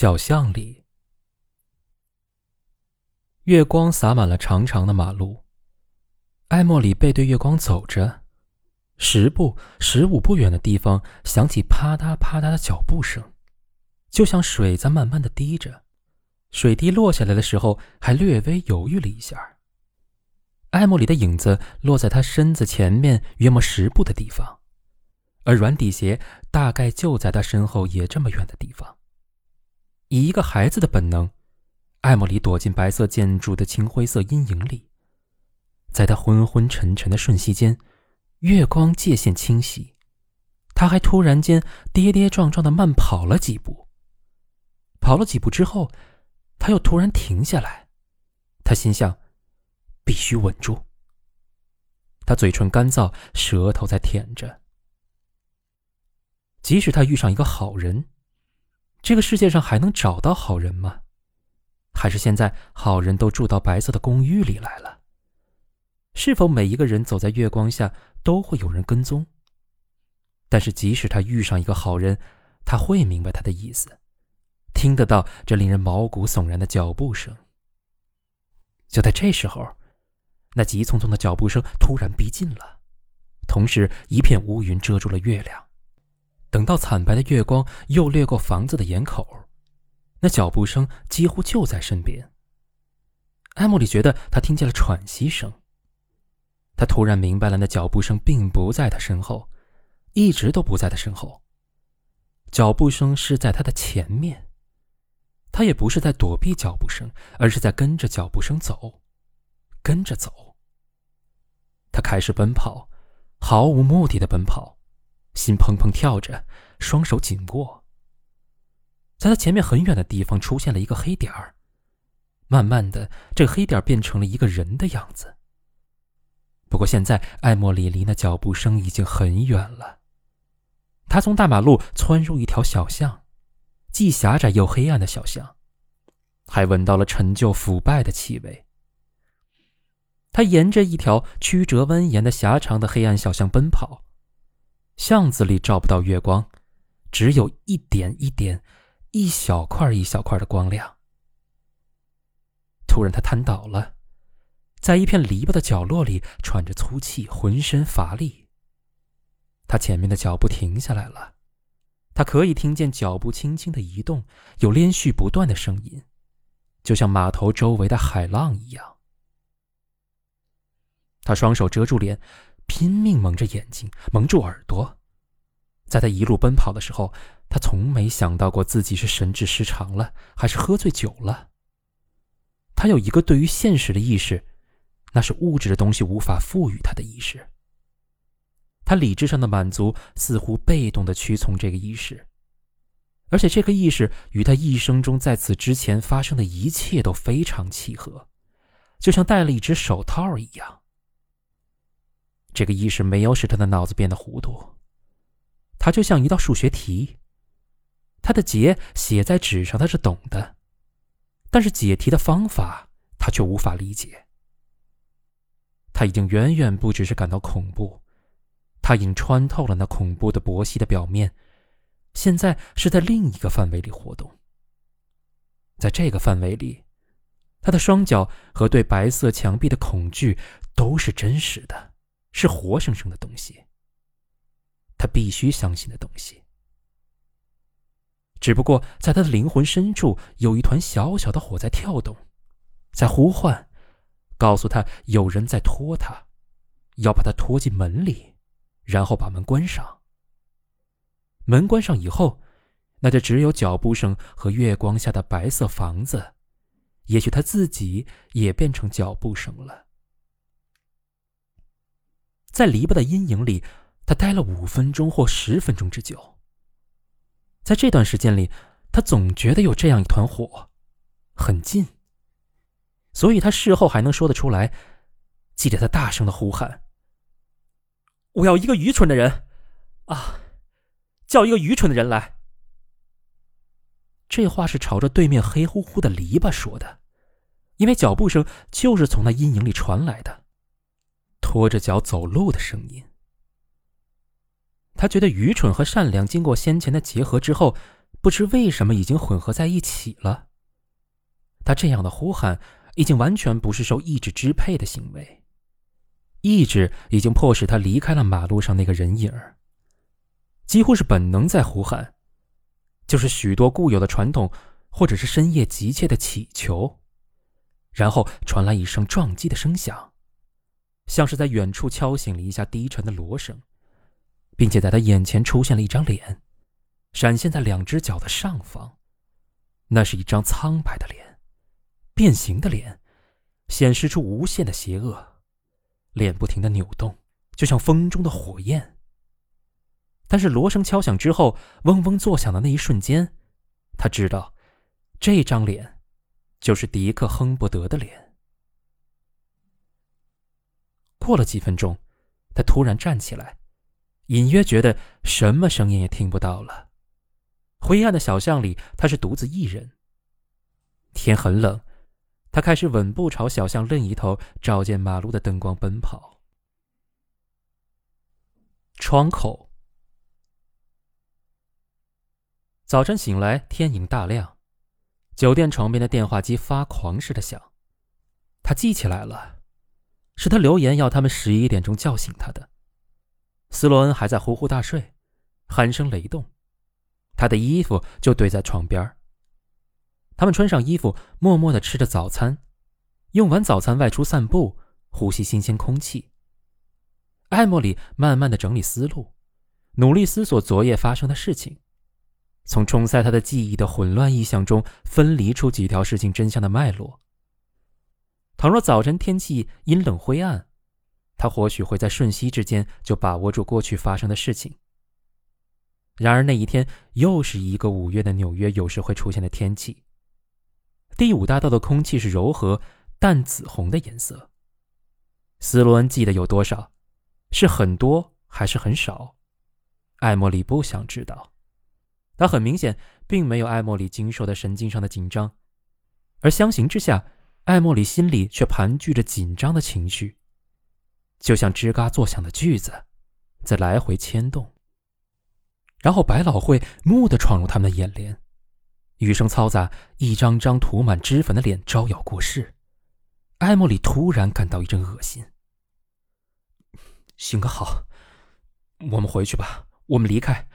小巷里，月光洒满了长长的马路。艾莫里背对月光走着，十步、十五步远的地方响起啪嗒啪嗒的脚步声，就像水在慢慢的滴着。水滴落下来的时候，还略微犹豫了一下。艾莫里的影子落在他身子前面约莫十步的地方，而软底鞋大概就在他身后也这么远的地方。以一个孩子的本能，艾莫里躲进白色建筑的青灰色阴影里。在他昏昏沉沉的瞬息间，月光界限清晰。他还突然间跌跌撞撞的慢跑了几步。跑了几步之后，他又突然停下来。他心想：必须稳住。他嘴唇干燥，舌头在舔着。即使他遇上一个好人。这个世界上还能找到好人吗？还是现在好人都住到白色的公寓里来了？是否每一个人走在月光下都会有人跟踪？但是即使他遇上一个好人，他会明白他的意思，听得到这令人毛骨悚然的脚步声。就在这时候，那急匆匆的脚步声突然逼近了，同时一片乌云遮住了月亮。等到惨白的月光又掠过房子的檐口，那脚步声几乎就在身边。艾莫里觉得他听见了喘息声。他突然明白了，那脚步声并不在他身后，一直都不在他身后。脚步声是在他的前面。他也不是在躲避脚步声，而是在跟着脚步声走，跟着走。他开始奔跑，毫无目的的奔跑。心砰砰跳着，双手紧握。在他前面很远的地方出现了一个黑点儿，慢慢的，这黑点变成了一个人的样子。不过现在，艾莫里离那脚步声已经很远了。他从大马路窜入一条小巷，既狭窄又黑暗的小巷，还闻到了陈旧腐败的气味。他沿着一条曲折蜿蜒的狭长的黑暗小巷奔跑。巷子里照不到月光，只有一点一点、一小块一小块的光亮。突然，他瘫倒了，在一片篱笆的角落里喘着粗气，浑身乏力。他前面的脚步停下来了，他可以听见脚步轻轻的移动，有连续不断的声音，就像码头周围的海浪一样。他双手遮住脸。拼命蒙着眼睛，蒙住耳朵。在他一路奔跑的时候，他从没想到过自己是神志失常了，还是喝醉酒了。他有一个对于现实的意识，那是物质的东西无法赋予他的意识。他理智上的满足似乎被动的屈从这个意识，而且这个意识与他一生中在此之前发生的一切都非常契合，就像戴了一只手套一样。这个意识没有使他的脑子变得糊涂，他就像一道数学题，他的解写在纸上他是懂的，但是解题的方法他却无法理解。他已经远远不只是感到恐怖，他已经穿透了那恐怖的薄细的表面，现在是在另一个范围里活动。在这个范围里，他的双脚和对白色墙壁的恐惧都是真实的。是活生生的东西，他必须相信的东西。只不过在他的灵魂深处，有一团小小的火在跳动，在呼唤，告诉他有人在拖他，要把他拖进门里，然后把门关上。门关上以后，那就只有脚步声和月光下的白色房子，也许他自己也变成脚步声了。在篱笆的阴影里，他待了五分钟或十分钟之久。在这段时间里，他总觉得有这样一团火，很近。所以他事后还能说得出来，记得他大声的呼喊：“我要一个愚蠢的人，啊，叫一个愚蠢的人来。”这话是朝着对面黑乎乎的篱笆说的，因为脚步声就是从那阴影里传来的。拖着脚走路的声音。他觉得愚蠢和善良经过先前的结合之后，不知为什么已经混合在一起了。他这样的呼喊，已经完全不是受意志支配的行为，意志已经迫使他离开了马路上那个人影儿。几乎是本能在呼喊，就是许多固有的传统，或者是深夜急切的祈求。然后传来一声撞击的声响，像是在远处敲醒了一下低沉的锣声，并且在他眼前出现了一张脸，闪现在两只脚的上方。那是一张苍白的脸，变形的脸，显示出无限的邪恶，脸不停的扭动，就像风中的火焰。但是锣声敲响之后，嗡嗡作响的那一瞬间，他知道，这张脸。就是迪克·亨伯德的脸。过了几分钟，他突然站起来，隐约觉得什么声音也听不到了。灰暗的小巷里，他是独自一人。天很冷，他开始稳步朝小巷另一头照见马路的灯光奔跑。窗口。早晨醒来，天已大亮。酒店床边的电话机发狂似的响，他记起来了，是他留言要他们十一点钟叫醒他的。斯洛恩还在呼呼大睡，鼾声雷动，他的衣服就堆在床边他们穿上衣服，默默的吃着早餐，用完早餐外出散步，呼吸新鲜空气。艾莫里慢慢的整理思路，努力思索昨夜发生的事情。从冲塞他的记忆的混乱意象中分离出几条事情真相的脉络。倘若早晨天气阴冷灰暗，他或许会在瞬息之间就把握住过去发生的事情。然而那一天又是一个五月的纽约有时会出现的天气。第五大道的空气是柔和淡紫红的颜色。斯洛恩记得有多少？是很多还是很少？艾莫里不想知道。他很明显并没有艾莫里经受的神经上的紧张，而相形之下，艾莫里心里却盘踞着紧张的情绪，就像吱嘎作响的锯子，在来回牵动。然后百老汇蓦地闯入他们的眼帘，雨声嘈杂，一张张涂满脂粉的脸招摇过市。艾莫里突然感到一阵恶心。行个好，我们回去吧，我们离开。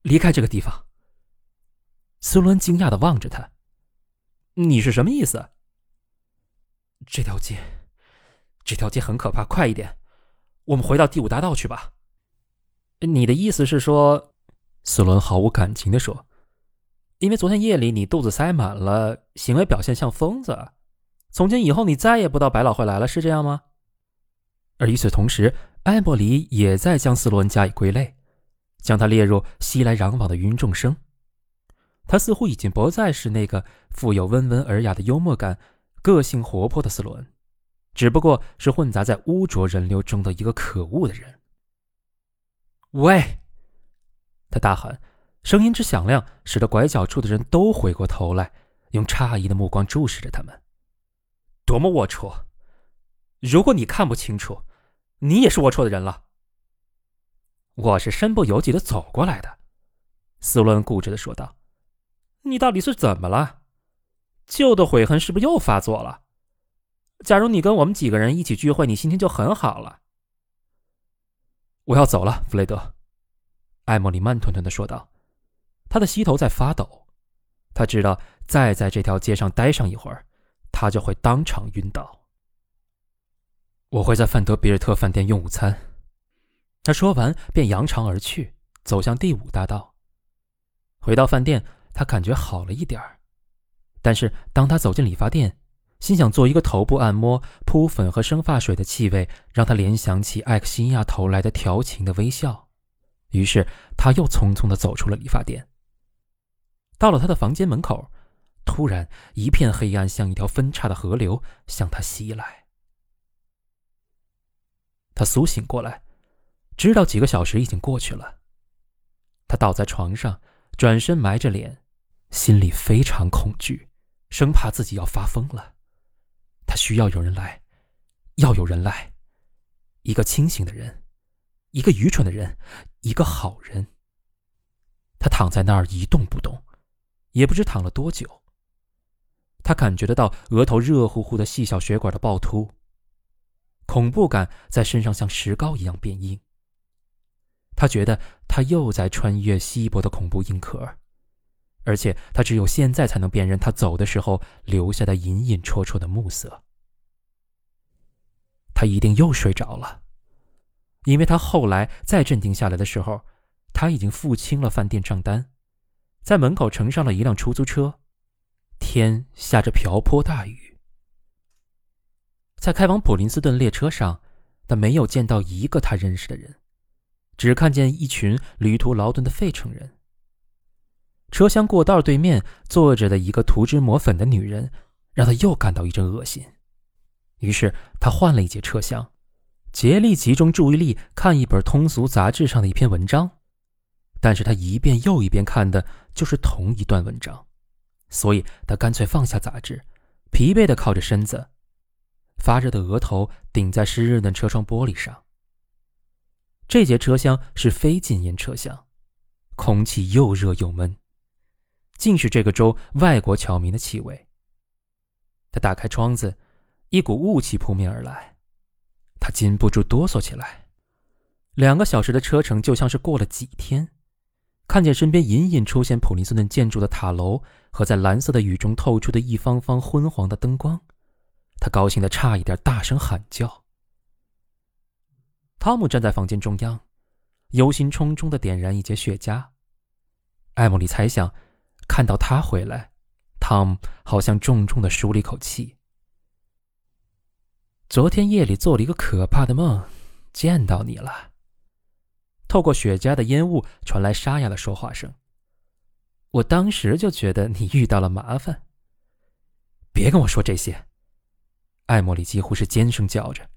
离开这个地方。斯伦惊讶的望着他：“你是什么意思？”这条街，这条街很可怕。快一点，我们回到第五大道去吧。你的意思是说，斯伦毫无感情的说：“因为昨天夜里你肚子塞满了，行为表现像疯子。从今以后你再也不到百老汇来了，是这样吗？”而与此同时，艾伯里也在将斯伦加以归类。将他列入熙来攘往的芸芸众生，他似乎已经不再是那个富有温文尔雅的幽默感、个性活泼的斯洛恩，只不过是混杂在污浊人流中的一个可恶的人。喂！他大喊，声音之响亮，使得拐角处的人都回过头来，用诧异的目光注视着他们。多么龌龊！如果你看不清楚，你也是龌龊的人了。我是身不由己的走过来的，斯伦固执的说道：“你到底是怎么了？旧的悔恨是不是又发作了？假如你跟我们几个人一起聚会，你心情就很好了。”我要走了，弗雷德。”艾莫里慢吞吞的说道，他的膝头在发抖，他知道再在这条街上待上一会儿，他就会当场晕倒。我会在范德比尔特饭店用午餐。他说完，便扬长而去，走向第五大道。回到饭店，他感觉好了一点儿。但是，当他走进理发店，心想做一个头部按摩，扑粉和生发水的气味让他联想起艾克西亚投来的调情的微笑。于是，他又匆匆地走出了理发店。到了他的房间门口，突然一片黑暗，像一条分叉的河流向他袭来。他苏醒过来。知道几个小时已经过去了，他倒在床上，转身埋着脸，心里非常恐惧，生怕自己要发疯了。他需要有人来，要有人来，一个清醒的人，一个愚蠢的人，一个好人。他躺在那儿一动不动，也不知躺了多久。他感觉得到额头热乎乎的细小血管的暴突，恐怖感在身上像石膏一样变硬。他觉得他又在穿越稀薄的恐怖硬壳，而且他只有现在才能辨认他走的时候留下的隐隐绰绰的暮色。他一定又睡着了，因为他后来再镇定下来的时候，他已经付清了饭店账单，在门口乘上了一辆出租车。天下着瓢泼大雨，在开往普林斯顿列车上，他没有见到一个他认识的人，只看见一群旅途劳顿的费城人。车厢过道对面坐着的一个涂脂抹粉的女人，让他又感到一阵恶心。于是他换了一节车厢，竭力集中注意力看一本通俗杂志上的一篇文章，但是他一遍又一遍看的就是同一段文章。所以他干脆放下杂志，疲惫地靠着身子，发热的额头顶在湿润的车窗玻璃上。这节车厢是非禁烟车厢，空气又热又闷，尽是这个州外国侨民的气味。他打开窗子，一股雾气扑面而来，他禁不住哆嗦起来。两个小时的车程就像是过了几天。看见身边隐隐出现普林斯顿建筑的塔楼和在蓝色的雨中透出的一方方昏黄的灯光，他高兴的差一点大声喊叫。汤姆站在房间中央，忧心忡忡的点燃一截雪茄。艾莫里猜想，看到他回来，汤姆好像重重的舒了一口气。昨天夜里做了一个可怕的梦，见到你了。透过雪茄的烟雾传来沙哑的说话声。我当时就觉得你遇到了麻烦。别跟我说这些，艾莫里几乎是尖声叫着，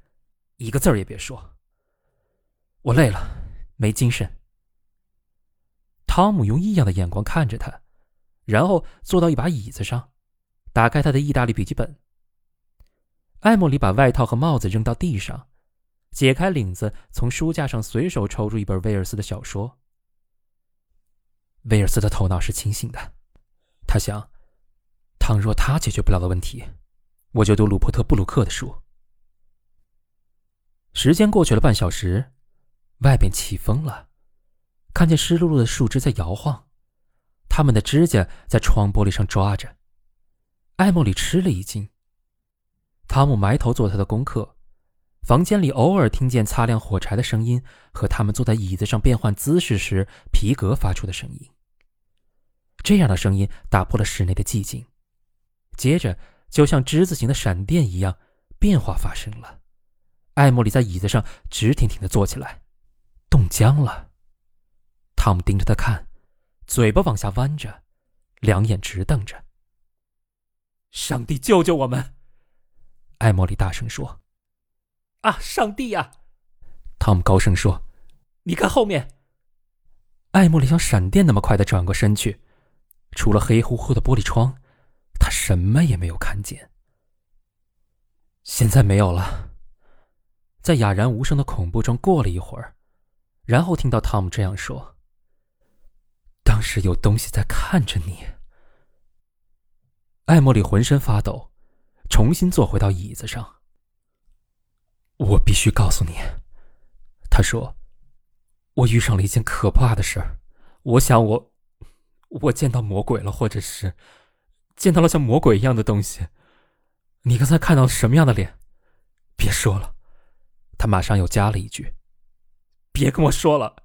一个字儿也别说。我累了，没精神。汤姆用异样的眼光看着他，然后坐到一把椅子上，打开他的意大利笔记本。艾莫里把外套和帽子扔到地上。解开领子，从书架上随手抽出一本威尔斯的小说。威尔斯的头脑是清醒的，他想：倘若他解决不了的问题，我就读鲁伯特·布鲁克的书。时间过去了半小时，外边起风了，看见湿漉漉的树枝在摇晃，他们的指甲在窗玻璃上抓着。艾莫里吃了一惊。汤姆埋头做他的功课。房间里偶尔听见擦亮火柴的声音和他们坐在椅子上变换姿势时皮革发出的声音。这样的声音打破了室内的寂静，接着就像之字形的闪电一样，变化发生了。艾莫里在椅子上直挺挺地坐起来，冻僵了。汤姆盯着他看，嘴巴往下弯着，两眼直瞪着。“上帝救救我们！”艾莫莉大声说。啊！上帝呀！汤姆高声说：“你看后面。”艾莫莉像闪电那么快的转过身去，除了黑乎乎的玻璃窗，他什么也没有看见。现在没有了。在哑然无声的恐怖中过了一会儿，然后听到汤姆这样说：“当时有东西在看着你。”艾莫里浑身发抖，重新坐回到椅子上。我必须告诉你，他说：“我遇上了一件可怕的事儿。我想我，我见到魔鬼了，或者是见到了像魔鬼一样的东西。你刚才看到什么样的脸？别说了。”他马上又加了一句：“别跟我说了。”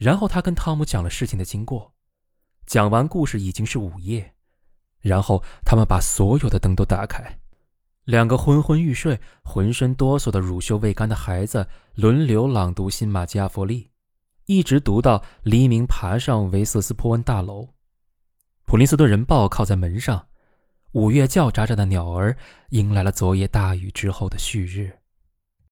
然后他跟汤姆讲了事情的经过。讲完故事已经是午夜，然后他们把所有的灯都打开。两个昏昏欲睡、浑身哆嗦的乳臭未干的孩子轮流朗读《新马基亚佛利》，一直读到黎明，爬上维瑟斯坡恩大楼。普林斯顿人报靠在门上，五月叫喳喳的鸟儿迎来了昨夜大雨之后的旭日。